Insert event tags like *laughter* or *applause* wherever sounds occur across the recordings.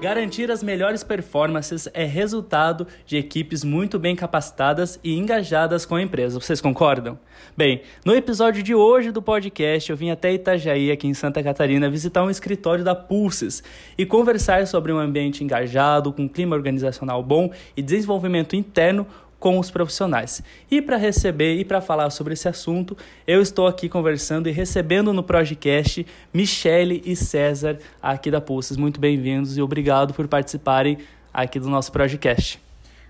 Garantir as melhores performances é resultado de equipes muito bem capacitadas e engajadas com a empresa. Vocês concordam? Bem, no episódio de hoje do podcast, eu vim até Itajaí, aqui em Santa Catarina, visitar um escritório da Pulses e conversar sobre um ambiente engajado, com clima organizacional bom e desenvolvimento interno com os profissionais. E para receber e para falar sobre esse assunto, eu estou aqui conversando e recebendo no podcast Michele e César aqui da Pulses. Muito bem-vindos e obrigado por participarem aqui do nosso podcast.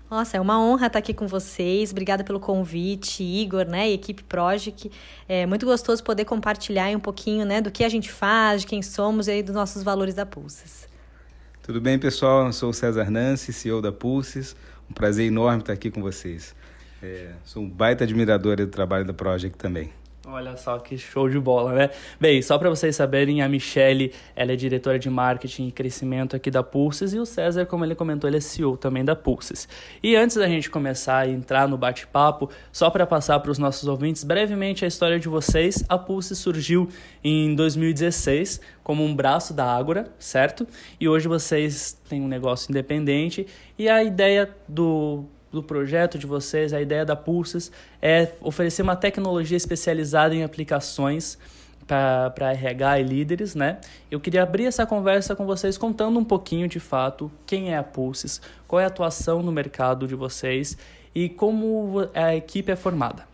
Nossa, é uma honra estar aqui com vocês. Obrigada pelo convite, Igor, né, e equipe Project. É muito gostoso poder compartilhar um pouquinho, né, do que a gente faz, de quem somos e dos nossos valores da Pulses. Tudo bem, pessoal? Eu sou o César Nancy, CEO da Pulses. Um prazer enorme estar aqui com vocês. É, sou um baita admirador do trabalho da Project também. Olha só que show de bola, né? Bem, só para vocês saberem, a Michelle, ela é diretora de marketing e crescimento aqui da Pulses e o César, como ele comentou, ele é CEO também da Pulses. E antes da gente começar a entrar no bate-papo, só para passar para os nossos ouvintes brevemente a história de vocês, a Pulses surgiu em 2016 como um braço da Ágora, certo? E hoje vocês têm um negócio independente e a ideia do do projeto de vocês, a ideia da Pulses é oferecer uma tecnologia especializada em aplicações para RH e líderes, né? Eu queria abrir essa conversa com vocês contando um pouquinho de fato quem é a Pulses, qual é a atuação no mercado de vocês e como a equipe é formada.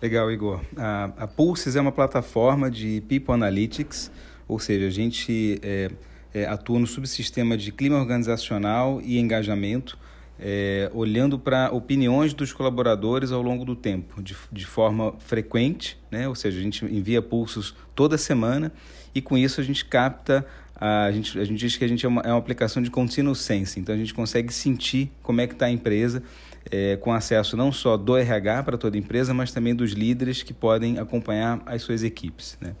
Legal, Igor. A, a Pulses é uma plataforma de People Analytics, ou seja, a gente é, é, atua no subsistema de clima organizacional e engajamento é, olhando para opiniões dos colaboradores ao longo do tempo, de, de forma frequente, né? ou seja, a gente envia pulsos toda semana e com isso a gente capta, a, a, gente, a gente diz que a gente é uma, é uma aplicação de continuous sense, então a gente consegue sentir como é que está a empresa, é, com acesso não só do RH para toda a empresa, mas também dos líderes que podem acompanhar as suas equipes. Né?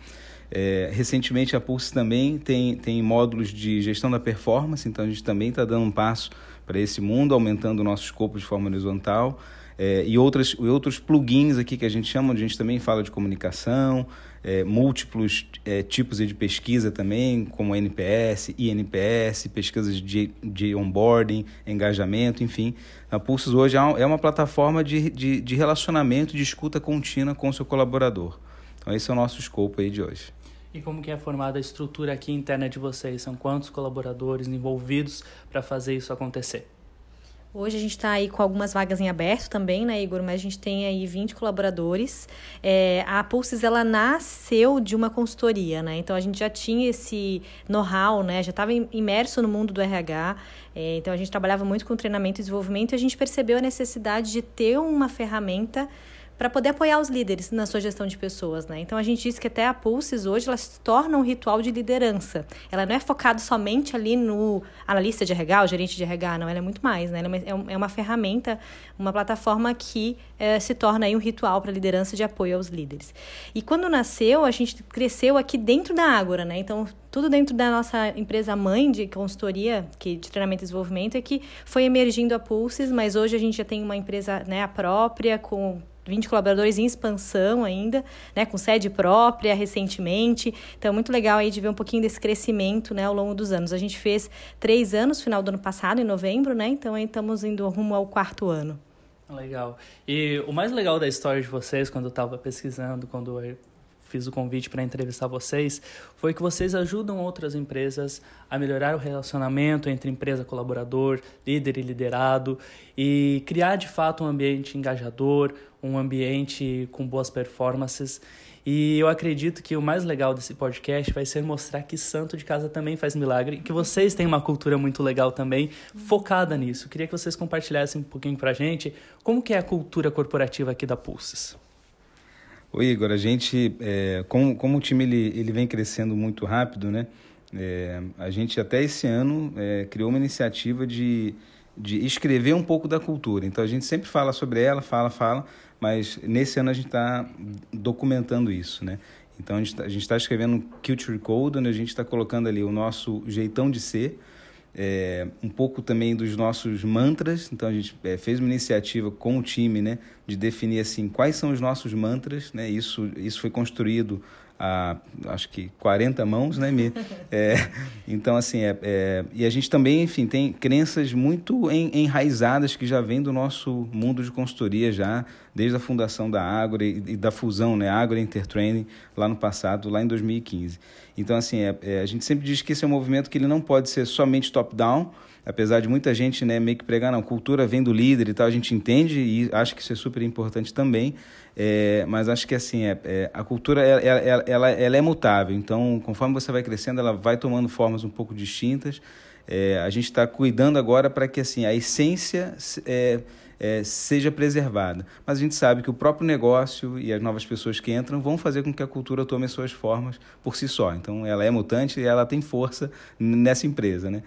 É, recentemente a Pulse também tem, tem módulos de gestão da performance, então a gente também está dando um passo para esse mundo, aumentando o nosso escopo de forma horizontal. É, e, outras, outros plugins aqui que a gente chama, a gente também fala de comunicação, é, múltiplos é, tipos de pesquisa também, como NPS, INPS, pesquisas de, de onboarding, engajamento, enfim. A Pulsos hoje é, é uma plataforma de, de, de relacionamento, de escuta contínua com o seu colaborador. Então esse é o nosso escopo aí de hoje. E como que é formada a estrutura aqui interna de vocês? São quantos colaboradores envolvidos para fazer isso acontecer? Hoje a gente está aí com algumas vagas em aberto também, né, Igor? Mas a gente tem aí 20 colaboradores. É, a Pulses, ela nasceu de uma consultoria, né? Então a gente já tinha esse know-how, né? Já estava imerso no mundo do RH. É, então a gente trabalhava muito com treinamento e desenvolvimento e a gente percebeu a necessidade de ter uma ferramenta para poder apoiar os líderes na sua gestão de pessoas, né? Então a gente diz que até a Pulses hoje ela se torna um ritual de liderança. Ela não é focada somente ali no analista de RH, o gerente de RH, não, ela é muito mais, né? Ela é uma, é uma ferramenta, uma plataforma que é, se torna aí um ritual para liderança de apoio aos líderes. E quando nasceu, a gente cresceu aqui dentro da Ágora, né? Então tudo dentro da nossa empresa mãe de consultoria, que de treinamento e desenvolvimento, é que foi emergindo a Pulses, mas hoje a gente já tem uma empresa né, própria com 20 colaboradores em expansão ainda, né, com sede própria recentemente. Então, é muito legal aí de ver um pouquinho desse crescimento, né, ao longo dos anos. A gente fez três anos, final do ano passado, em novembro, né, então aí estamos indo rumo ao quarto ano. Legal. E o mais legal da história de vocês, quando eu estava pesquisando, quando fiz o convite para entrevistar vocês, foi que vocês ajudam outras empresas a melhorar o relacionamento entre empresa colaborador, líder e liderado e criar de fato um ambiente engajador, um ambiente com boas performances. E eu acredito que o mais legal desse podcast vai ser mostrar que santo de casa também faz milagre, que vocês têm uma cultura muito legal também focada nisso. Queria que vocês compartilhassem um pouquinho pra gente como que é a cultura corporativa aqui da Pulses. Oi, Igor, a gente, é, como, como o time ele, ele vem crescendo muito rápido, né? É, a gente até esse ano é, criou uma iniciativa de, de escrever um pouco da cultura. Então a gente sempre fala sobre ela, fala, fala, mas nesse ano a gente está documentando isso, né? Então a gente está tá escrevendo um Culture Code, onde a gente está colocando ali o nosso jeitão de ser, é, um pouco também dos nossos mantras. Então a gente é, fez uma iniciativa com o time, né, de definir assim quais são os nossos mantras, né? Isso isso foi construído a acho que 40 mãos, né? É, então, assim, é, é, e a gente também, enfim, tem crenças muito enraizadas que já vêm do nosso mundo de consultoria já, desde a fundação da Ágora e, e da fusão, né? Ágora Intertraining, lá no passado, lá em 2015. Então, assim, é, é, a gente sempre diz que esse é um movimento que ele não pode ser somente top-down, apesar de muita gente né, meio que pregar, não, cultura vem do líder e tal, a gente entende e acho que isso é super importante também, é, mas acho que assim, é, é a cultura ela, ela, ela, ela, é mutável, então conforme você vai crescendo, ela vai tomando formas um pouco distintas. É, a gente está cuidando agora para que assim, a essência é, é, seja preservada. Mas a gente sabe que o próprio negócio e as novas pessoas que entram vão fazer com que a cultura tome suas formas por si só. Então ela é mutante e ela tem força nessa empresa. Né?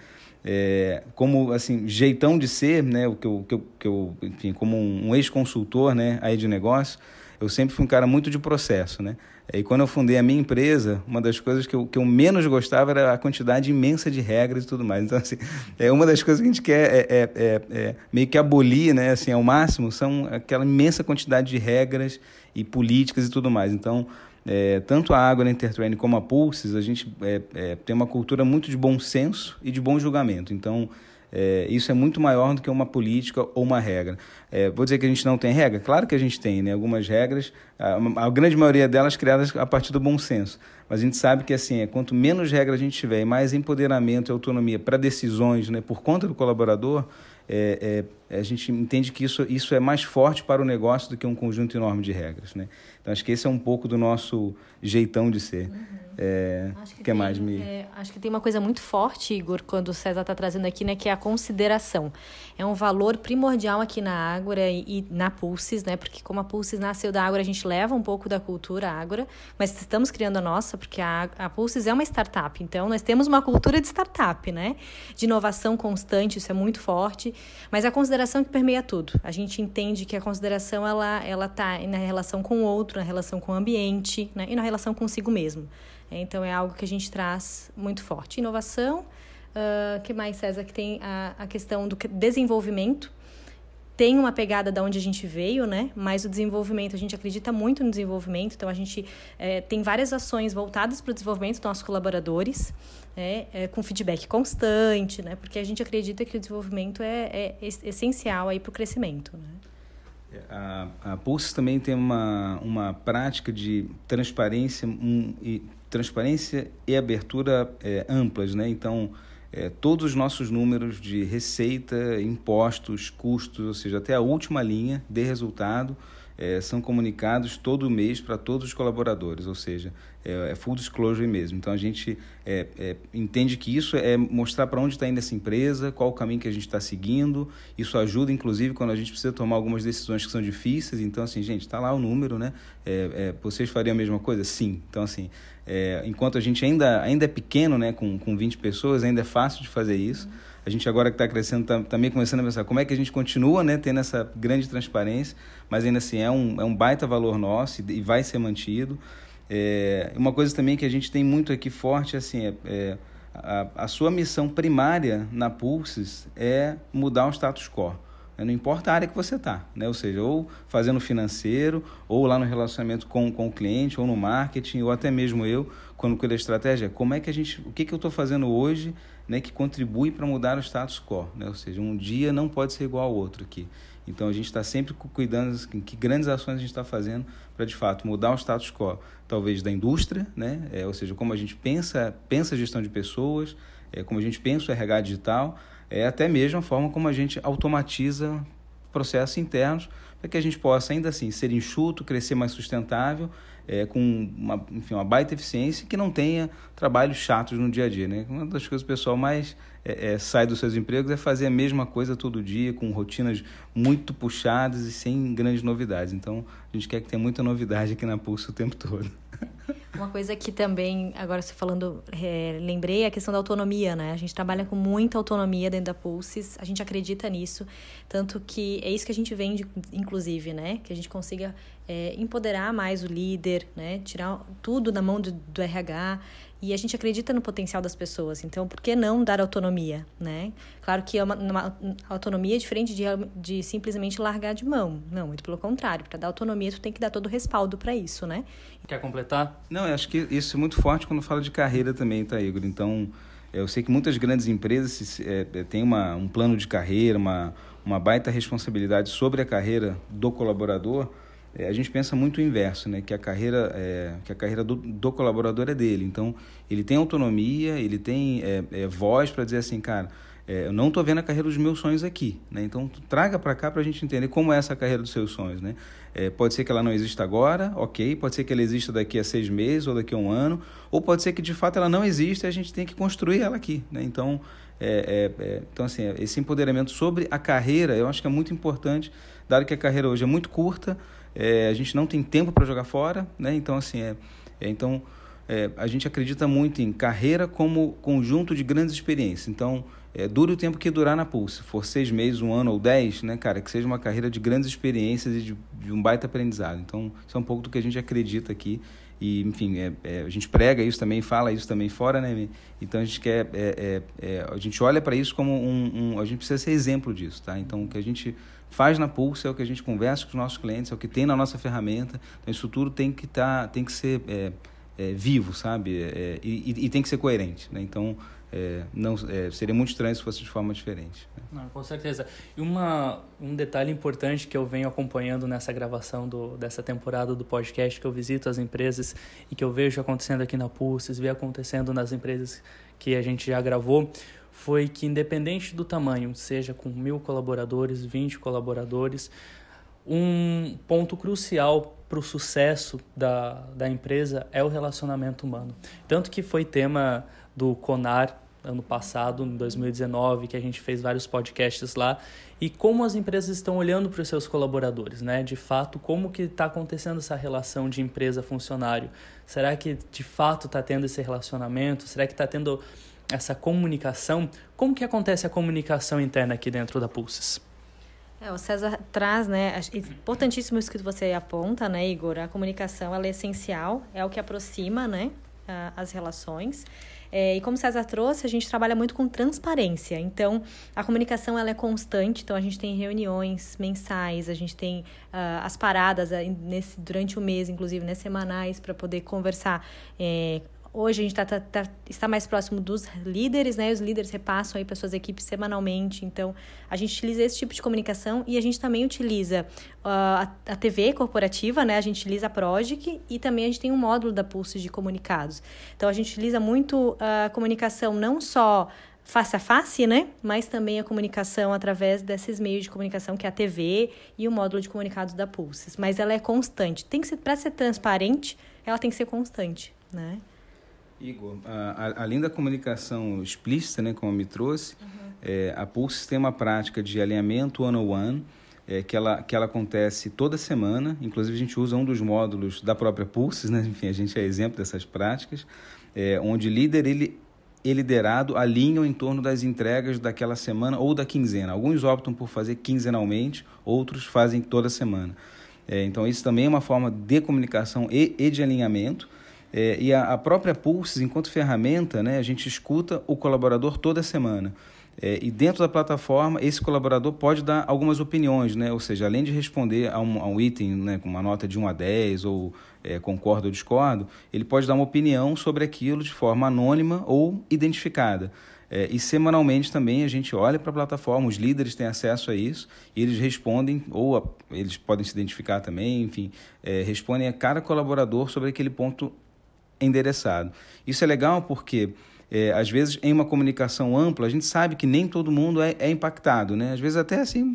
É, como assim jeitão de ser, né, o que eu, que eu, que eu enfim, como um, um ex-consultor, né, aí de negócio, eu sempre fui um cara muito de processo, né? E quando eu fundei a minha empresa, uma das coisas que eu, que eu menos gostava era a quantidade imensa de regras e tudo mais. Então, assim, é uma das coisas que a gente quer é, é, é, é meio que abolir, né, assim, ao máximo, são aquela imensa quantidade de regras e políticas e tudo mais. Então, é, tanto a Água Entertrain como a Pulses, a gente é, é, tem uma cultura muito de bom senso e de bom julgamento. Então, é, isso é muito maior do que uma política ou uma regra. É, vou dizer que a gente não tem regra? Claro que a gente tem, né? Algumas regras, a, a, grande maioria delas criadas a partir do bom senso. Mas a gente sabe que assim, é, quanto menos regras a gente tiver e mais empoderamento e autonomia para decisões né, por conta do colaborador, é, a gente entende que isso, isso é mais forte para o negócio do que um conjunto enorme de regras. Né? Então, acho que esse é um pouco do nosso jeitão de ser. Uhum. É, acho que, que tem, mais me... É, acho que tem uma coisa muito forte, Igor, quando o César está trazendo aqui, né, que é a consideração. É um valor primordial aqui na Ágora e, e, na Pulses, né? Porque como a Pulses nasceu da Ágora, a gente leva um pouco da cultura Ágora, mas estamos criando a nossa, porque a, a Pulses é uma startup. Então, nós temos uma cultura de startup, né? De inovação constante, isso é muito forte. Mas a consideração que permeia tudo. A gente entende que a consideração, ela, ela tá na relação com o outro, na relação com o ambiente, né? E na relação consigo mesmo. Então é algo que a gente traz muito forte. Inovação, uh, que mais, César? Que tem a, a questão do desenvolvimento. Tem uma pegada da onde a gente veio, né? Mas o desenvolvimento, a gente acredita muito no desenvolvimento, então a gente é, tem várias ações voltadas para o desenvolvimento dos nossos colaboradores, né? É, com feedback constante, né? Porque a gente acredita que o desenvolvimento é, é essencial aí para o crescimento, né? A, a Pulse também tem uma, uma prática de transparência um, e transparência e abertura é, amplas, né? Então, é, todos os nossos números de receita, impostos, custos, ou seja, até a última linha de resultado, é, são comunicados todo mês para todos os colaboradores, ou seja, é, é full disclosure mesmo. Então a gente é, é, entende que isso é mostrar para onde está indo essa empresa, qual o caminho que a gente está seguindo. Isso ajuda, inclusive, quando a gente precisa tomar algumas decisões que são difíceis. Então, assim, gente, está lá o número, né? É, vocês fariam a mesma coisa? Sim. Então, assim, enquanto a gente ainda, ainda é pequeno, né, com, com 20 pessoas, ainda é fácil de fazer isso. Uhum a gente agora que está crescendo está também começando a pensar como é que a gente continua né, tendo essa grande transparência, mas ainda assim é um, é um baita valor nosso e, e vai ser mantido. É, uma coisa também que a gente tem muito aqui forte assim, é, é a, a sua missão primária na Pulses é mudar o status quo. Né? Não importa a área que você está, né? ou seja, ou fazendo financeiro, ou lá no relacionamento com, com o cliente, ou no marketing, ou até mesmo eu, quando cuido da estratégia, como é que a gente, o que, que eu estou fazendo hoje né, que contribui para mudar o status quo. Né? Ou seja, um dia não pode ser igual ao outro aqui. Então a gente está sempre cuidando assim, que grandes ações a gente está fazendo para de fato mudar o status quo, talvez da indústria, né? É, ou seja, como a gente pensa, pensa a gestão de pessoas, é, como a gente pensa o RH digital, é até mesmo a forma como a gente automatiza processos internos para que a gente possa ainda assim ser enxuto, crescer mais sustentável é, com uma, enfim, uma baita eficiência que não tenha trabalhos chatos no dia a dia. Né? Uma das coisas que o pessoal mais é, é, sai dos seus empregos é fazer a mesma coisa todo dia, com rotinas muito puxadas e sem grandes novidades. Então, a gente quer que tenha muita novidade aqui na Pulso o tempo todo. *laughs* Uma coisa que também, agora você falando, é, lembrei a questão da autonomia, né? A gente trabalha com muita autonomia dentro da Pulses, a gente acredita nisso, tanto que é isso que a gente vende, inclusive, né? Que a gente consiga é, empoderar mais o líder, né? Tirar tudo da mão do, do RH E a gente acredita no potencial das pessoas, então por que não dar autonomia, né? Claro que é uma, uma autonomia é diferente de, de simplesmente largar de mão. Não, muito pelo contrário. Para dar autonomia, tu tem que dar todo o respaldo para isso, né? Quer completar? Não, eu acho que isso é muito forte quando fala de carreira também, tá, Igor? Então, eu sei que muitas grandes empresas é, têm uma, um plano de carreira, uma, uma baita responsabilidade sobre a carreira do colaborador, a gente pensa muito o inverso, né? que a carreira, é, que a carreira do, do, colaborador é dele. Então, ele tem autonomia, ele tem é, é voz para dizer assim, cara, é, eu não estou vendo a carreira dos meus sonhos aqui. Né? Então, traga para cá para a gente entender como é essa carreira dos seus sonhos. Né? É, pode ser que ela não exista agora, ok. Pode ser que ela exista daqui a seis meses ou daqui a um ano. Ou pode ser que, de fato, ela não exista e a gente tem que construir ela aqui. Né? Então, é, é, é, então, assim, esse empoderamento sobre a carreira, eu acho que é muito importante, dado que a carreira hoje é muito curta, é, a gente não tem tempo para jogar fora, né? Então, assim, é, é então é, a gente acredita muito em carreira como conjunto de grandes experiências. Então, é, dure o tempo que durar na Pulse. Se for seis meses, um ano ou dez, né, cara, que seja uma carreira de grandes experiências e de, de um baita aprendizado. Então, isso é um pouco do que a gente acredita aqui. E, enfim, é, é, a gente prega isso também, fala isso também fora, né? Então, a gente quer... É, é, é a gente olha para isso como um, um... A gente precisa ser exemplo disso, tá? Então, o que a gente faz na Pulse é o que a gente conversa com os nossos clientes, é o que tem na nossa ferramenta. Então, isso tudo tem que, tá, tem que ser vivo, sabe? E, e, e, tem que ser coerente, né? Então... É, não, é, seria muito estranho se fosse de forma diferente. Né? Não, com certeza. E uma, um detalhe importante que eu venho acompanhando nessa gravação do, dessa temporada do podcast, que eu visito as empresas e que eu vejo acontecendo aqui na Pulses, vi acontecendo nas empresas que a gente já gravou, foi que independente do tamanho, seja com mil colaboradores, 20 colaboradores, um ponto crucial para o sucesso da, da empresa é o relacionamento humano. Tanto que foi tema do CONAR ano passado, em 2019, que a gente fez vários podcasts lá, e como as empresas estão olhando para os seus colaboradores, né? De fato, como que está acontecendo essa relação de empresa-funcionário? Será que de fato está tendo esse relacionamento? Será que está tendo essa comunicação? Como que acontece a comunicação interna aqui dentro da Pulses? É, o César traz, né, importantíssimo isso que você aponta, né, Igor, a comunicação, ela é essencial, é o que aproxima, né, as relações. É, e como o César trouxe, a gente trabalha muito com transparência. Então, a comunicação ela é constante. Então, a gente tem reuniões mensais, a gente tem uh, as paradas uh, nesse, durante o mês, inclusive, né, semanais, para poder conversar é, Hoje a gente tá, tá, tá, está mais próximo dos líderes, né? Os líderes repassam aí para suas equipes semanalmente. Então, a gente utiliza esse tipo de comunicação e a gente também utiliza uh, a, a, TV corporativa, né? A gente utiliza a Progic e também a gente tem um módulo da Pulse de comunicados. Então, a gente utiliza muito a comunicação não só face a face, né? Mas também a comunicação através desses meios de comunicação que é a TV e o módulo de comunicados da Pulses. Mas ela é constante. Tem que ser para ser transparente, ela tem que ser constante, né? Igor, a, a, além da comunicação explícita, né, como me trouxe, uhum. é, a Pulse tem uma prática de alinhamento one-on-one, é, que, ela, que ela acontece toda semana. Inclusive, a gente usa um dos módulos da própria Pulse, né? *laughs* enfim, a gente é exemplo dessas práticas, é, onde líder ele, e liderado alinham em torno das entregas daquela semana ou da quinzena. Alguns optam por fazer quinzenalmente, outros fazem toda semana. É, então, isso também é uma forma de comunicação e, e de alinhamento. É, e a, a, própria Pulses, enquanto ferramenta, né, a gente escuta o colaborador toda semana. É, e dentro da plataforma, esse colaborador pode dar algumas opiniões, né? ou seja, além de responder a um, a um item né, com uma nota de 1 a 10, ou é, concordo ou discordo, ele pode dar uma opinião sobre aquilo de forma anônima ou identificada. É, e semanalmente também a gente olha para a plataforma, os líderes têm acesso a isso e eles respondem, ou a, eles podem se identificar também, enfim, é, respondem a cada colaborador sobre aquele ponto endereçado. Isso é legal porque, é, às vezes, em uma comunicação ampla, a gente sabe que nem todo mundo é, é impactado, né? Às vezes até assim,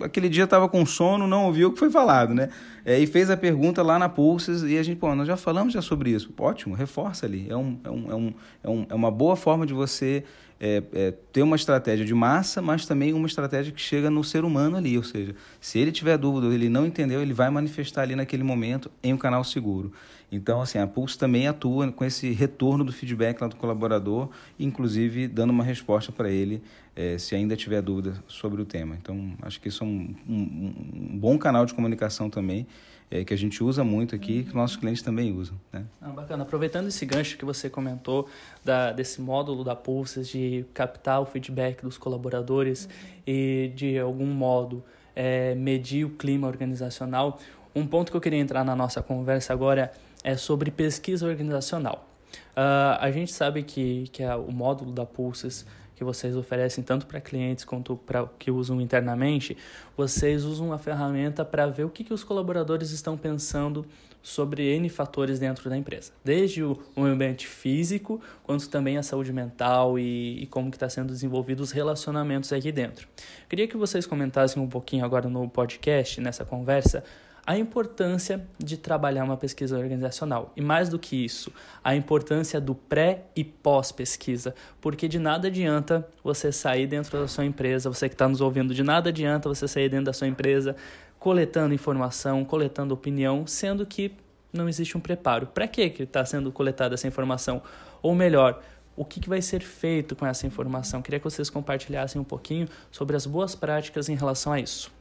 aquele dia estava com sono, não ouviu o que foi falado, né? É, e fez a pergunta lá na Pulses e a gente, pô, nós já falamos já sobre isso. Ótimo, reforça ali. É, um, é, um, é, um, é, um, é uma boa forma de você é, é, ter uma estratégia de massa, mas também uma estratégia que chega no ser humano ali. Ou seja, se ele tiver dúvida, ele não entendeu, ele vai manifestar ali naquele momento em um canal seguro. Então, assim, a Pulse também atua com esse retorno do feedback lá do colaborador, inclusive dando uma resposta para ele é, se ainda tiver dúvida sobre o tema. Então, acho que isso é um, um, um, bom canal de comunicação também é, que a gente usa muito aqui, que nossos clientes também usam. Né? Ah, bacana. Aproveitando esse gancho que você comentou da, desse módulo da Pulses de captar o feedback dos colaboradores uhum. e de algum modo é, medir o clima organizacional, um ponto que eu queria entrar na nossa conversa agora é sobre pesquisa organizacional. Uh, a gente sabe que, que é o módulo da Pulses que vocês oferecem tanto para clientes quanto para que usam internamente, vocês usam a ferramenta para ver o que, que os colaboradores estão pensando sobre N fatores dentro da empresa, desde o, ambiente físico, quanto também a saúde mental e, e como que está sendo desenvolvido os relacionamentos aqui dentro. Queria que vocês comentassem um pouquinho agora no podcast, nessa conversa, a importância de trabalhar uma pesquisa organizacional. E mais do que isso, a importância do pré e pós-pesquisa. Porque de nada adianta você sair dentro da sua empresa, você que está nos ouvindo, de nada adianta você sair dentro da sua empresa coletando informação, coletando opinião, sendo que não existe um preparo. Para que está sendo coletada essa informação? Ou melhor, o que, que vai ser feito com essa informação? Queria que vocês compartilhassem um pouquinho sobre as boas práticas em relação a isso.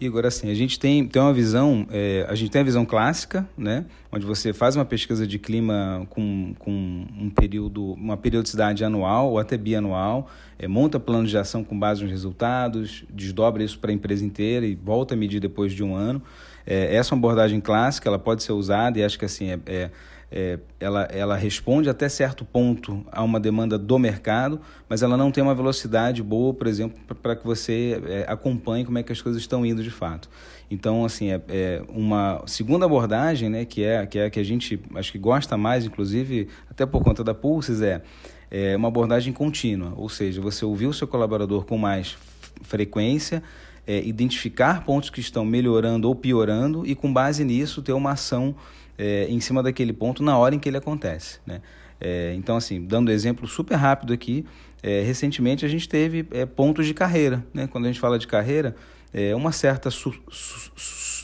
Igor, assim, a gente tem, tem uma visão, é, a gente tem a visão clássica, né, onde você faz uma pesquisa de clima com, com um período, uma periodicidade anual ou até bianual, é, monta plano de ação com base nos resultados, desdobra isso para a empresa inteira e volta a medir depois de um ano. É, essa é uma abordagem clássica, ela pode ser usada e acho que assim é, é ela, ela responde até certo ponto a uma demanda do mercado, mas ela não tem uma velocidade boa, por exemplo, para que você é, acompanhe como é que as coisas estão indo de fato. Então, assim, é, é, uma segunda abordagem, né, que é que é que a gente acho que gosta mais, inclusive até por conta da Pulses, é, é uma abordagem contínua, ou seja, você ouvir o seu colaborador com mais frequência, é, identificar pontos que estão melhorando ou piorando e com base nisso ter uma ação é, em cima daquele ponto na hora em que ele acontece. Né? É, então, assim, dando exemplo super rápido aqui, é, recentemente a gente teve é, pontos de carreira. Né? Quando a gente fala de carreira, é, uma certa su, su,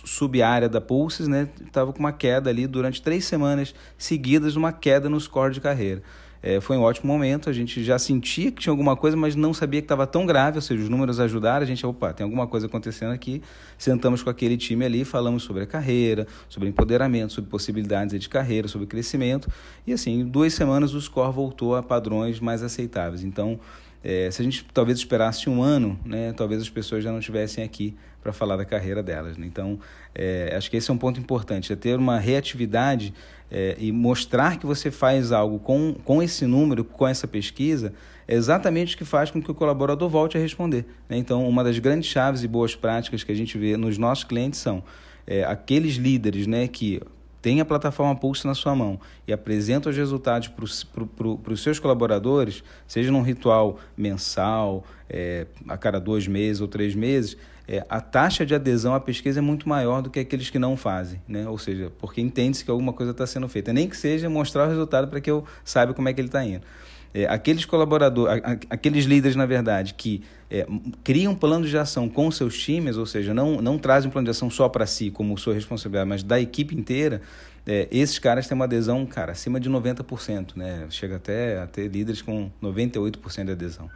sub-área da Pulses estava né, com uma queda ali durante três semanas seguidas, uma queda no score de carreira. É, foi um ótimo momento, a gente já sentia que tinha alguma coisa, mas não sabia que estava tão grave, ou seja, os números ajudaram, a gente, opa, tem alguma coisa acontecendo aqui. Sentamos com aquele time ali, falamos sobre a carreira, sobre empoderamento, sobre possibilidades de carreira, sobre crescimento, e assim, em duas semanas o score voltou a padrões mais aceitáveis. Então, é, se a gente talvez esperasse um ano, né, talvez as pessoas já não estivessem aqui para falar da carreira delas. Né? Então, é, acho que esse é um ponto importante, é ter uma reatividade é, e mostrar que você faz algo com, com esse número, com essa pesquisa, é exatamente o que faz com que o colaborador volte a responder. Né? Então, uma das grandes chaves e boas práticas que a gente vê nos nossos clientes são é, aqueles líderes né, que tem a plataforma Pulse na sua mão e apresenta os resultados para os seus colaboradores, seja num ritual mensal, é, a cada dois meses ou três meses, é, a taxa de adesão à pesquisa é muito maior do que aqueles que não fazem, né? Ou seja, porque entende-se que alguma coisa está sendo feita, nem que seja mostrar o resultado para que eu saiba como é que ele está indo. É, aqueles colaboradores, aqueles líderes, na verdade, que é, criam planos de ação com seus times, ou seja, não, não trazem um plano de ação só para si, como sua responsabilidade, mas da equipe inteira, é, esses caras têm uma adesão, cara, acima de 90%, né? Chega até a ter líderes com 98% de adesão.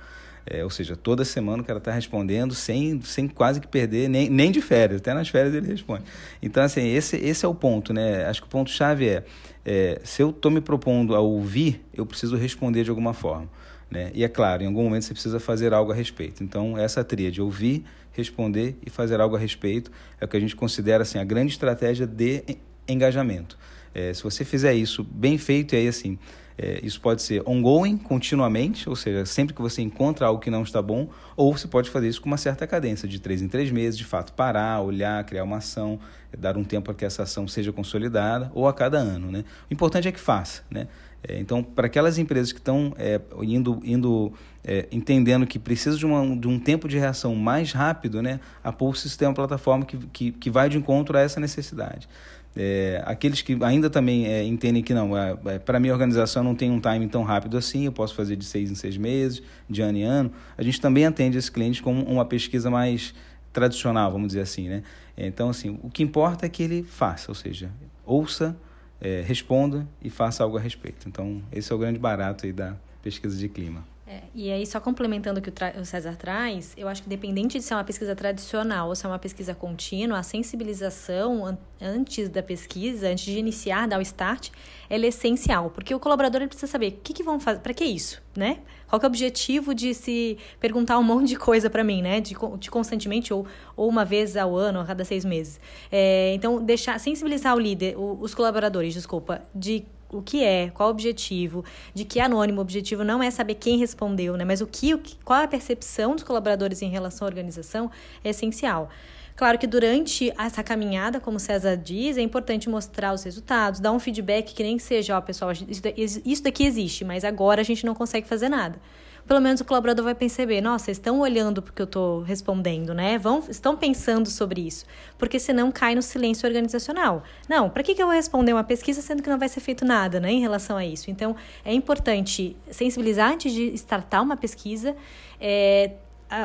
É, ou seja, toda semana o cara está respondendo sem, sem quase que perder, nem, nem de férias, até nas férias ele responde. Então, assim, esse, esse é o ponto, né? Acho que o ponto-chave é, é, se eu estou me propondo a ouvir, eu preciso responder de alguma forma. Né? E é claro, em algum momento você precisa fazer algo a respeito. Então, essa tria de ouvir, responder e fazer algo a respeito é o que a gente considera assim, a grande estratégia de engajamento. É, se você fizer isso bem feito, e aí assim, é, isso pode ser ongoing, continuamente, ou seja, sempre que você encontra algo que não está bom, ou você pode fazer isso com uma certa cadência, de três em três meses, de fato parar, olhar, criar uma ação, é, dar um tempo para que essa ação seja consolidada, ou a cada ano. Né? O importante é que faça. Né? É, então, para aquelas empresas que estão é, indo, indo é, entendendo que precisa de, de um tempo de reação mais rápido, né? a Pulse tem uma plataforma que, que, que vai de encontro a essa necessidade. É, aqueles que ainda também é, entendem que não, é, é para minha organização não tem um time tão rápido assim, eu posso fazer de seis em seis meses, de ano em ano, a gente também atende esse cliente com uma pesquisa mais tradicional, vamos dizer assim, né? Então, assim, o que importa é que ele faça, ou seja, ouça, é, responda e faça algo a respeito. Então, esse é o grande barato aí da pesquisa de clima. É, e aí, só complementando o que o, César traz, eu acho que dependente de ser uma pesquisa tradicional ou se é uma pesquisa contínua, a sensibilização an antes da pesquisa, antes de iniciar, dar o start, ela é essencial. Porque o colaborador ele precisa saber o que, que vão fazer, para que isso, né? Qual é o objetivo de se perguntar um monte de coisa para mim, né? De, de, constantemente ou, ou uma vez ao ano, a cada seis meses. É, então, deixar, sensibilizar o líder, o, os colaboradores, desculpa, de o que é, qual o objetivo, de que é anônimo, o objetivo não é saber quem respondeu, né? Mas o que, o que qual a percepção dos colaboradores em relação à organização é essencial. Claro que durante essa caminhada, como César diz, é importante mostrar os resultados, dar um feedback que nem seja, ó, pessoal, isso daqui existe, mas agora a gente não consegue fazer nada pelo menos o colaborador vai perceber, nossa, estão olhando porque eu estou respondendo, né? Vão, estão pensando sobre isso. Porque senão cai no silêncio organizacional. Não, para que, que eu vou responder uma pesquisa sendo que não vai ser feito nada, né, em relação a isso? Então, é importante sensibilizar antes de startar uma pesquisa, é,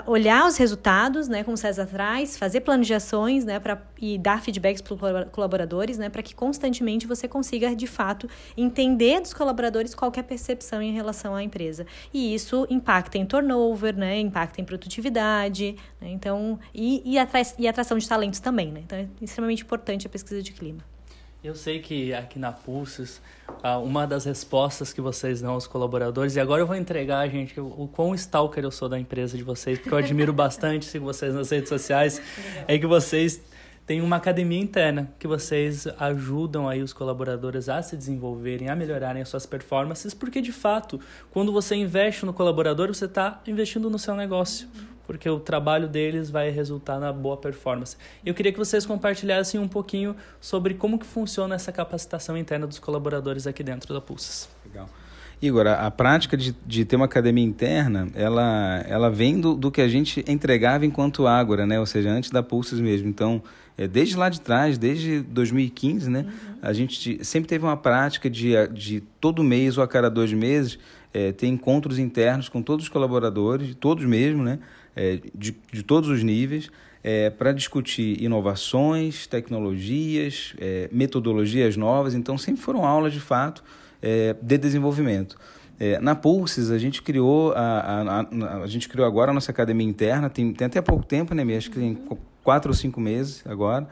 olhar os resultados, né, como o César traz, fazer planos de ações, né, pra, e dar feedbacks para os colaboradores, né, para que constantemente você consiga, de fato, entender dos colaboradores qual a percepção em relação à empresa. E isso impacta em turnover, né, impacta em produtividade, né, então, e, e, atra e atração de talentos também, né, então é extremamente importante a pesquisa de clima. Eu sei que aqui na Pulses, ah, uma das respostas que vocês dão aos colaboradores, e agora eu vou entregar, gente, o quão stalker eu sou da empresa de vocês, porque eu admiro *laughs* bastante, sigo vocês nas redes sociais, é que vocês têm uma academia interna, que vocês ajudam aí os colaboradores a se desenvolverem, a melhorarem as suas performances, porque de fato, quando você investe no colaborador, você está investindo no seu negócio porque o trabalho deles vai resultar na boa performance. Eu queria que vocês compartilhassem um pouquinho sobre como que funciona essa capacitação interna dos colaboradores aqui dentro da Pulsas. Legal. Igor, a, a prática de, de ter uma academia interna, ela, ela vem do, do que a gente entregava enquanto Ágora, né? ou seja, antes da Pulses mesmo. Então, é, desde lá de trás, desde 2015, né? Uhum. a gente sempre teve uma prática de, de todo mês ou a cada dois meses é, ter encontros internos com todos os colaboradores, todos mesmo, né? É, de, de todos os níveis, é, para discutir inovações, tecnologias, é, metodologias novas. Então, sempre foram aulas de fato é, de desenvolvimento. É, na Pulses, a gente criou a, a, a, a, gente criou agora a nossa academia interna, tem, tem até pouco tempo, né, acho que tem quatro ou cinco meses agora,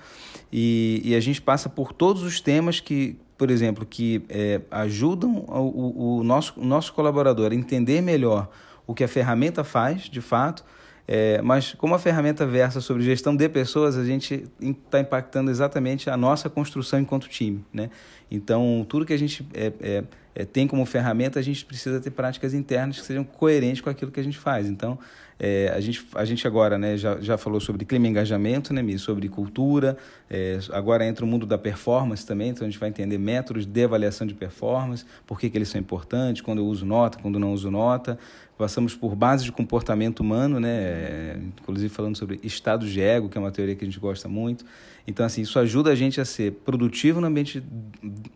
e, e a gente passa por todos os temas que, por exemplo, que é, ajudam o, o, nosso, o nosso colaborador a entender melhor o que a ferramenta faz, de fato, é, mas como a ferramenta versa sobre gestão de pessoas, a gente está impactando exatamente a nossa construção enquanto time. Né? Então, tudo que a gente é, é, é, tem como ferramenta, a gente precisa ter práticas internas que sejam coerentes com aquilo que a gente faz. Então, é, a, gente, a gente agora né, já, já falou sobre clima e engajamento, né, sobre cultura, é, agora entra o mundo da performance também, então a gente vai entender métodos de avaliação de performance, por que, que eles são importantes, quando eu uso nota, quando não uso nota. Passamos por bases de comportamento humano, né, inclusive falando sobre estado de ego, que é uma teoria que a gente gosta muito. Então, assim, isso ajuda a gente a ser produtivo no ambiente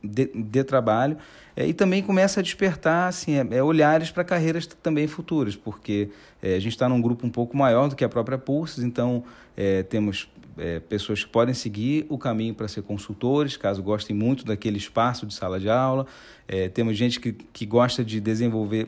de, de trabalho é, e também começa a despertar assim, é, é olhares para carreiras também futuras, porque é, a gente está num grupo um pouco maior do que a própria Pulses, então é, temos é, pessoas que podem seguir o caminho para ser consultores, caso gostem muito daquele espaço de sala de aula. É, temos gente que, que gosta de desenvolver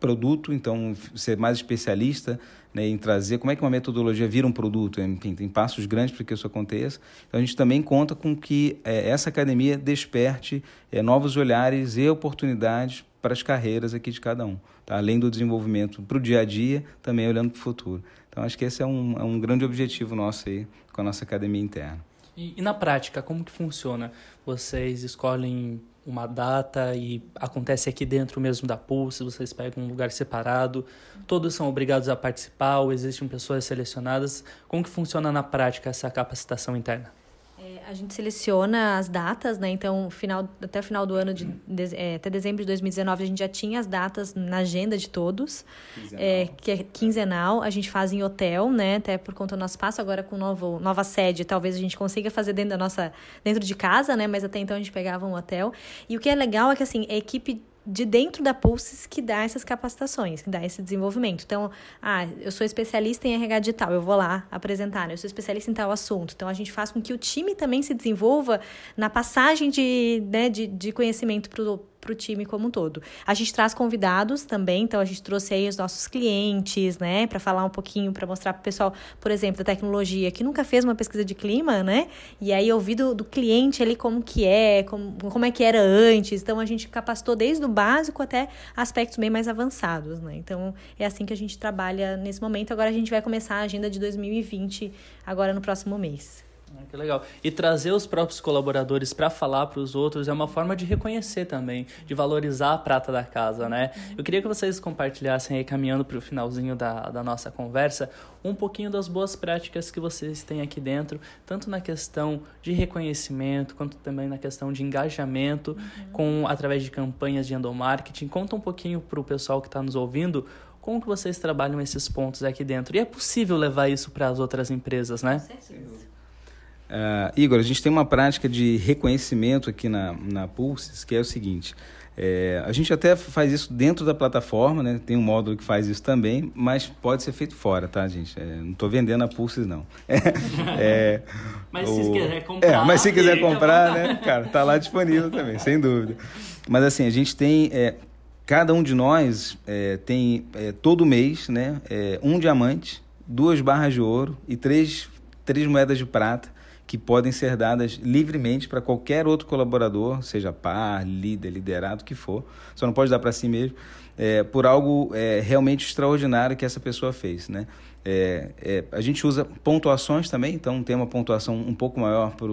produto, então ser mais especialista né, em trazer como é que uma metodologia vira um produto. Enfim, tem passos grandes para que isso aconteça. Então a gente também conta com que é, essa academia desperte é, novos olhares e oportunidades para as carreiras aqui de cada um, tá? além do desenvolvimento para o dia a dia, também olhando para o futuro. Então acho que esse é um, é um grande objetivo nosso aí com a nossa academia interna. E, e na prática, como que funciona? Vocês escolhem uma data e acontece aqui dentro mesmo da Pulse, vocês pegam um lugar separado, todos são obrigados a participar ou existem pessoas selecionadas? Como que funciona na prática essa capacitação interna? A gente seleciona as datas, né? Então, final, até o final do ano, de, de é, até dezembro de 2019, a gente já tinha as datas na agenda de todos, é, que é quinzenal. A gente faz em hotel, né? Até por conta do nosso espaço, agora com novo, nova sede, talvez a gente consiga fazer dentro da nossa, dentro de casa, né? Mas até então a gente pegava um hotel. E o que é legal é que, assim, a equipe de dentro da Pulses que dá essas capacitações, que dá esse desenvolvimento. Então, ah, eu sou especialista em RH digital, eu vou lá apresentar, né? eu sou especialista em tal assunto. Então, a gente faz com que o time também se desenvolva na passagem de, né, de, de conhecimento para o time como um todo. A gente traz convidados também, então a gente trouxe aí os nossos clientes, né, para falar um pouquinho, para mostrar para o pessoal, por exemplo, da tecnologia, que nunca fez uma pesquisa de clima, né, e aí ouvir do, do cliente ali como que é, como, como é que era antes. Então a gente capacitou desde o básico até aspectos bem mais avançados, né. Então é assim que a gente trabalha nesse momento. Agora a gente vai começar a agenda de 2020 agora no próximo mês. Ah, que legal. E trazer os próprios colaboradores para falar para os outros é uma forma de reconhecer também, de valorizar a prata da casa, né? Eu queria que vocês compartilhassem aí, caminhando para o finalzinho da, da nossa conversa, um pouquinho das boas práticas que vocês têm aqui dentro, tanto na questão de reconhecimento, quanto também na questão de engajamento, uhum. com através de campanhas de endomarketing. Conta um pouquinho para o pessoal que está nos ouvindo como que vocês trabalham esses pontos aqui dentro? E é possível levar isso para as outras empresas, né? Com certeza. Uh, Igor, a gente tem uma prática de reconhecimento aqui na, na Pulses, que é o seguinte. É, a gente até faz isso dentro da plataforma, né? Tem um módulo que faz isso também, mas pode ser feito fora, tá, gente? É, não estou vendendo a Pulses, não. *laughs* É, mas o... se quiser comprar... É, mas se quiser comprar, né? Cara, tá lá disponível também, sem dúvida. Mas assim, a gente tem... É, cada um de nós é, tem é, todo mês, né? um diamante, duas barras de ouro e três, três moedas de prata que podem ser dadas livremente para qualquer outro colaborador, seja par, líder, liderado, que for. Só não pode dar para si mesmo, é, por algo é, realmente extraordinário que essa pessoa fez, né? É, é, a gente usa pontuações também, então tem uma pontuação um pouco maior para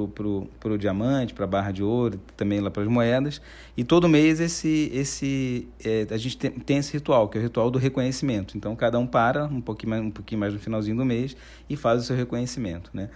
o diamante, para a barra de ouro, também lá para as moedas. E todo mês esse, esse, é, a gente tem, tem, esse ritual, que é o ritual do reconhecimento. Então cada um para um pouquinho mais, um pouquinho mais no finalzinho do mês e faz o seu reconhecimento. Né?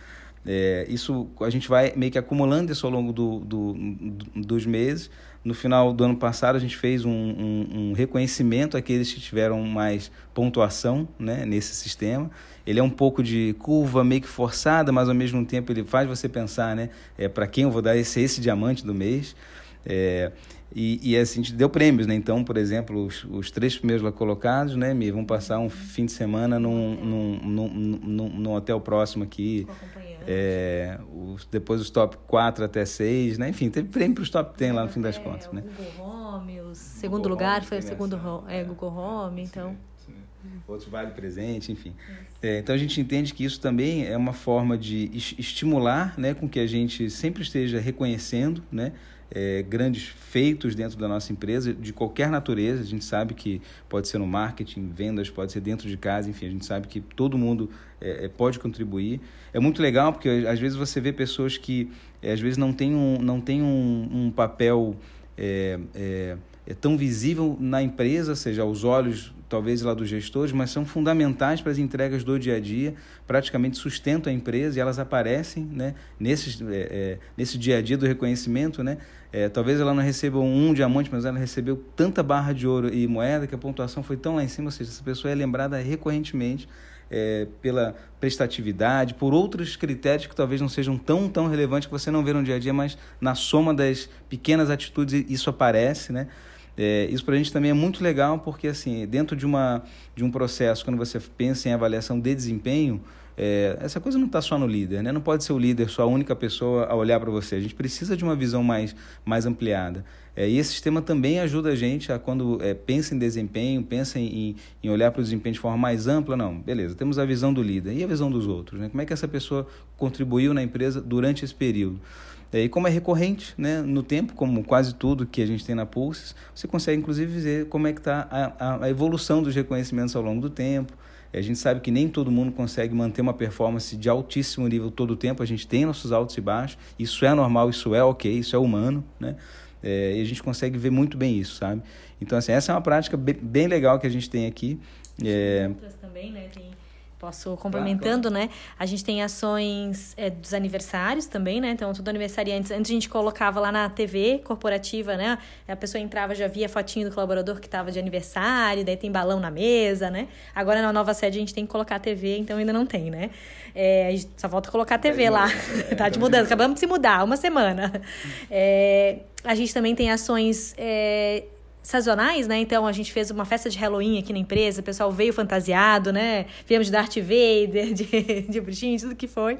É, isso a gente vai meio que acumulando isso ao longo do, do, do, dos meses. No final do ano passado, a gente fez um, um, um, reconhecimento àqueles que tiveram mais pontuação né, nesse sistema. Ele é um pouco de curva meio que forçada, mas ao mesmo tempo ele faz você pensar né, é, para quem eu vou dar esse, esse diamante do mês. É, e, e assim, a gente deu prêmios, né? Então, por exemplo, os, os três primeiros lá colocados, né, Mi, vão passar um fim de semana num, num, num, num, num hotel próximo aqui. É, os, depois os top 4 até 6, né? Enfim, teve prêmio para os top 10 lá no fim das é, contas, né? Google Home, o segundo Google lugar Home, foi o segundo é, Google Home, então... Sim, sim. Outros vale presente, enfim. É, então a gente entende que isso também é uma forma de estimular, né, com que a gente sempre esteja reconhecendo, né, é, grandes feitos dentro da nossa empresa, de qualquer natureza. A gente sabe que pode ser no marketing, vendas, pode ser dentro de casa, enfim, a gente sabe que todo mundo é, é pode contribuir. É muito legal porque às vezes você vê pessoas que é, às vezes não têm um, não tem um, um papel é, é, é tão visível na empresa, seja aos olhos talvez lá dos gestores, mas são fundamentais para as entregas do dia a dia, praticamente sustentam a empresa e elas aparecem né, nesse, é, é, nesse dia a dia do reconhecimento. Né? É, talvez ela não receba um diamante, mas ela recebeu tanta barra de ouro e moeda que a pontuação foi tão lá em cima, ou seja, essa pessoa é lembrada recorrentemente é, pela prestatividade, por outros critérios que talvez não sejam tão, tão relevantes que você não vê no dia a dia, mas na soma das pequenas atitudes isso aparece, né? É, isso para a gente também é muito legal porque assim dentro de uma de um processo quando você pensa em avaliação de desempenho é, essa coisa não está só no líder, né? Não pode ser o líder só a única pessoa a olhar para você. A gente precisa de uma visão mais, mais ampliada. É, e esse sistema também ajuda a gente a, quando é, pensa em desempenho, pensa em, em olhar para o desempenho de forma mais ampla. Não, beleza, temos a visão do líder. E a visão dos outros? Né? Como é que essa pessoa contribuiu na empresa durante esse período? É, e como é recorrente né, no tempo, como quase tudo que a gente tem na Pulses, você consegue inclusive ver como é que está a, a, evolução dos reconhecimentos ao longo do tempo. A gente sabe que nem todo mundo consegue manter uma performance de altíssimo nível todo o tempo, a gente tem nossos altos e baixos, isso é normal, isso é ok, isso é humano, né? É, e a gente consegue ver muito bem isso, sabe? Então, assim, essa é uma prática bem, bem legal que a gente tem aqui. É... Outras também, né? Tem Posso complementando, claro, claro. né? A gente tem ações é, dos aniversários também, né? Então, todo aniversariante, antes a gente colocava lá na TV corporativa, né? A pessoa entrava, já via fotinho do colaborador que estava de aniversário, daí tem balão na mesa, né? Agora na nova sede a gente tem que colocar a TV, então ainda não tem, né? É, a gente só volta a colocar a TV lá. *laughs* É, tá de mudança, acabamos de se mudar, uma semana. É, a gente também tem ações é, sazonais, né? Então a gente fez uma festa de Halloween aqui na empresa, o pessoal veio fantasiado, né? Viemos de Darth Vader, *laughs* de, de bruxinho, tudo que foi.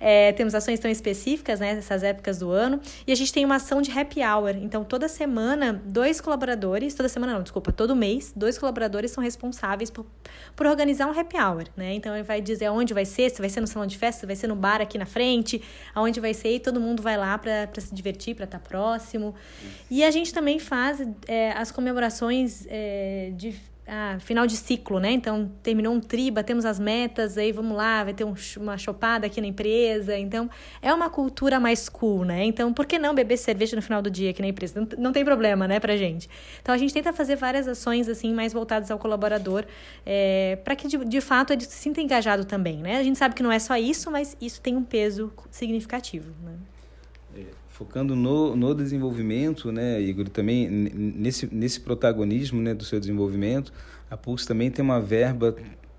É, temos ações tão específicas, né? Nessas épocas do ano. E a gente tem uma ação de happy hour. Então toda semana, dois colaboradores, toda semana não, desculpa, todo mês, dois colaboradores são responsáveis por, por organizar um happy hour, né? Então ele vai dizer aonde vai ser, se vai ser no salão de festa, se vai ser no bar aqui na frente, aonde vai ser, e todo mundo vai lá para se divertir, para estar tá próximo. E a gente também faz é, as comemorações é, de ah, final de ciclo, né? Então, terminou um tri, batemos as metas, aí vamos lá, vai ter um, uma chopada aqui na empresa. Então, é uma cultura mais cool, né? Então, por que não beber cerveja no final do dia aqui na empresa? Não, não tem problema, né, pra gente. Então, a gente tenta fazer várias ações, assim, mais voltadas ao colaborador, é, para que, de, de fato, ele se sinta engajado também, né? A gente sabe que não é só isso, mas isso tem um peso significativo, né? Focando no, no desenvolvimento, né, Igor, também nesse, nesse protagonismo né, do seu desenvolvimento, a Pulse também tem uma verba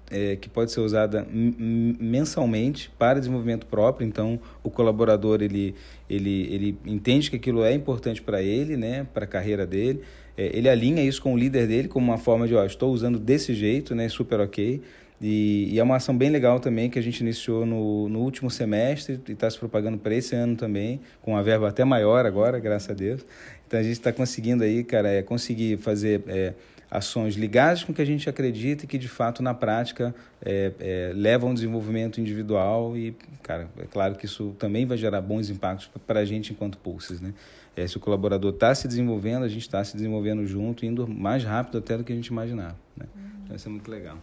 é, que pode ser usada mensalmente para desenvolvimento próprio. Então, o colaborador ele, ele, ele entende que aquilo é importante para ele, né, para a carreira dele. É, ele alinha isso com o líder dele como uma forma de, ó, estou usando desse jeito, né, super ok. E, e, é uma ação bem legal também que a gente iniciou no, no último semestre e está se propagando para esse ano também, com uma verba até maior agora, graças a Deus. Então a gente está conseguindo aí, cara, é conseguir fazer é, ações ligadas com o que a gente acredita e que de fato na prática é, é, levam ao desenvolvimento individual e, cara, é claro que isso também vai gerar bons impactos para a gente enquanto Pulses, né? É, se o colaborador está se desenvolvendo, a gente está se desenvolvendo junto, indo mais rápido até do que a gente imaginava, né? Então isso é muito legal.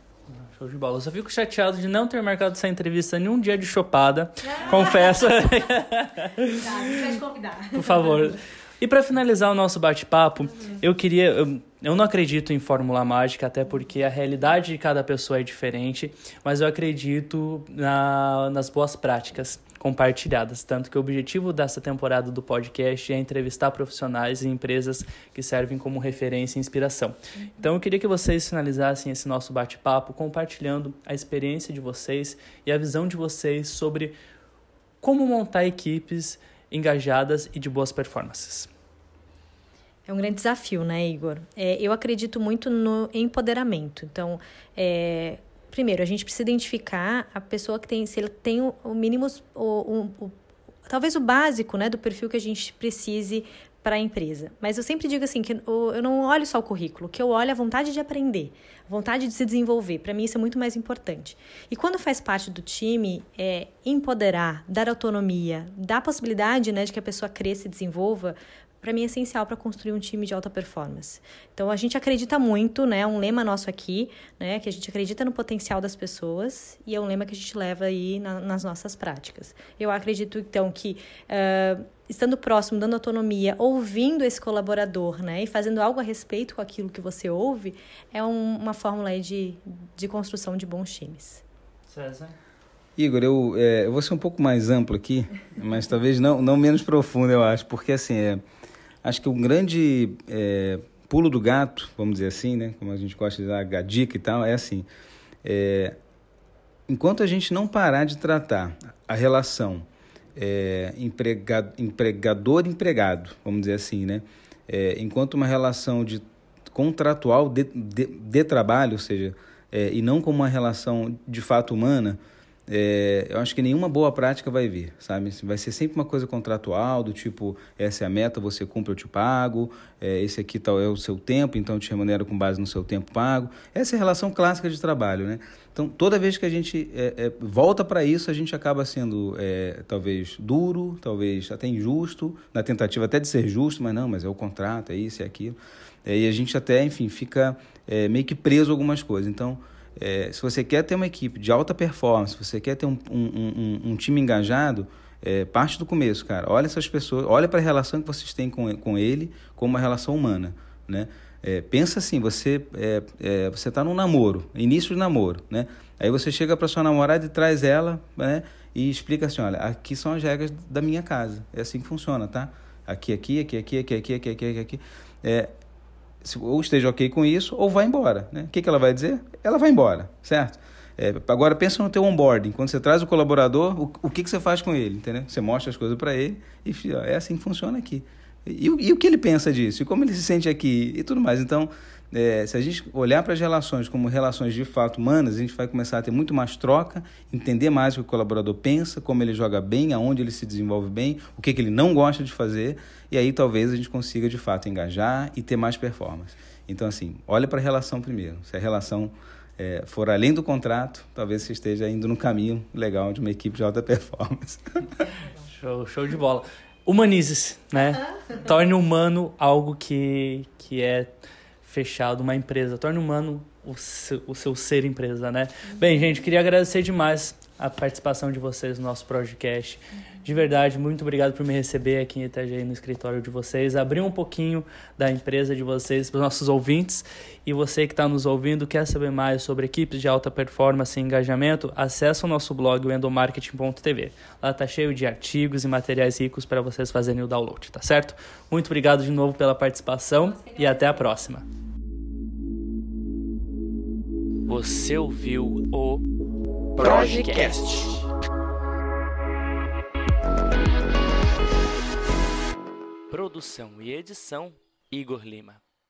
Show de bola. Eu só fico chateado de não ter marcado essa entrevista nenhum dia de chopada. Ah. Confesso. Tá, *laughs* convidar. Por favor. E para finalizar o nosso bate-papo, uhum. eu queria. Eu, eu não acredito em fórmula mágica, até porque a realidade de cada pessoa é diferente, mas eu acredito na, nas boas práticas compartilhadas. Tanto que o objetivo dessa temporada do podcast é entrevistar profissionais e empresas que servem como referência e inspiração. Então eu queria que vocês finalizassem esse nosso bate-papo compartilhando a experiência de vocês e a visão de vocês sobre como montar equipes engajadas e de boas performances. É um grande desafio, né, Igor? É, eu acredito muito no empoderamento. Então, é, primeiro, a gente precisa identificar a pessoa que tem, se ele tem o, o mínimo, o, o, o, talvez o básico, né, do perfil que a gente precise para a empresa. Mas eu sempre digo assim que eu não olho só o currículo, que eu olho a vontade de aprender, a vontade de se desenvolver. Para mim isso é muito mais importante. E quando faz parte do time, é empoderar, dar autonomia, dar a possibilidade, né, de que a pessoa cresça e desenvolva, para mim é essencial para construir um time de alta performance. Então a gente acredita muito, né? Um lema nosso aqui, né? Que a gente acredita no potencial das pessoas e é um lema que a gente leva aí na, nas nossas práticas. Eu acredito então que uh, estando próximo, dando autonomia, ouvindo esse colaborador, né? E fazendo algo a respeito com aquilo que você ouve, é um, uma fórmula de, de construção de bons times. César. Igor, eu, é, eu vou ser um pouco mais amplo aqui, mas talvez não, não menos profundo, eu acho, porque assim, é, Acho que um grande é, pulo do gato, vamos dizer assim, né? Como a gente gosta de dar a dica e tal, é assim. É, enquanto a gente não parar de tratar a relação é, empregador-empregado, vamos dizer assim, né? É, enquanto uma relação de contratual de, de, de trabalho, ou seja, é, e não como uma relação de fato humana, é, eu acho que nenhuma boa prática vai vir, sabe? Vai ser sempre uma coisa contratual, do tipo, essa é a meta, você cumpre, eu te pago, é, esse aqui tal é o seu tempo, então eu te remunero com base no seu tempo pago. Essa é a relação clássica de trabalho, né? Então, toda vez que a gente é, é volta para isso, a gente acaba sendo é, talvez duro, talvez até injusto, na tentativa até de ser justo, mas não, mas é o contrato, é isso, é aquilo. É, e a gente até, enfim, fica meio que preso a algumas coisas. Então, é, se você quer ter uma equipe de alta performance, se você quer ter um, um, um, um time engajado, é, parte do começo, cara. Olha essas pessoas, olha para a relação que vocês têm com, com ele como uma relação humana, né? É, pensa assim, você é, é, você está num namoro, início de namoro, né? Aí você chega para sua namorada e traz ela, né? E explica assim, olha, aqui são as regras da minha casa, é assim que funciona, tá? Aqui, aqui, aqui, aqui, aqui, aqui, aqui, aqui, aqui. É, ou esteja ok com isso, ou vai embora. Né? O que, que ela vai dizer? Ela vai embora, certo? É, agora pensa no teu onboarding. Quando você traz o colaborador, o, o que, que você faz com ele? Entendeu? Você mostra as coisas para ele e ó, é assim que funciona aqui. E, e, o que ele pensa disso? E como ele se sente aqui? E tudo mais. Então, é, se a gente olhar para as relações como relações de fato humanas, a gente vai começar a ter muito mais troca, entender mais o que o colaborador pensa, como ele joga bem, aonde ele se desenvolve bem, o que, que ele não gosta de fazer, e aí talvez a gente consiga de fato engajar e ter mais performance. Então, assim, olha para a relação primeiro. Se a relação é, for além do contrato, talvez você esteja indo no caminho legal de uma equipe de alta *laughs* performance. show, show de bola. Humanize-se, né? Torne humano algo que, que é fechado, uma empresa. Torne humano o seu, o seu ser empresa, né? Bem, gente, queria agradecer demais a participação de vocês no nosso podcast. De verdade, muito obrigado por me receber aqui em Itajaí, no escritório de vocês, abrir um pouquinho da empresa de vocês para os nossos ouvintes. E você que está nos ouvindo, quer saber mais sobre equipes de alta performance e engajamento, acesse o nosso blog, o endomarketing.tv. Lá está cheio de artigos e materiais ricos para vocês fazerem o download, tá certo? Muito obrigado de novo pela participação e até a próxima. Você ouviu o Projecast. Produção e edição Igor Lima.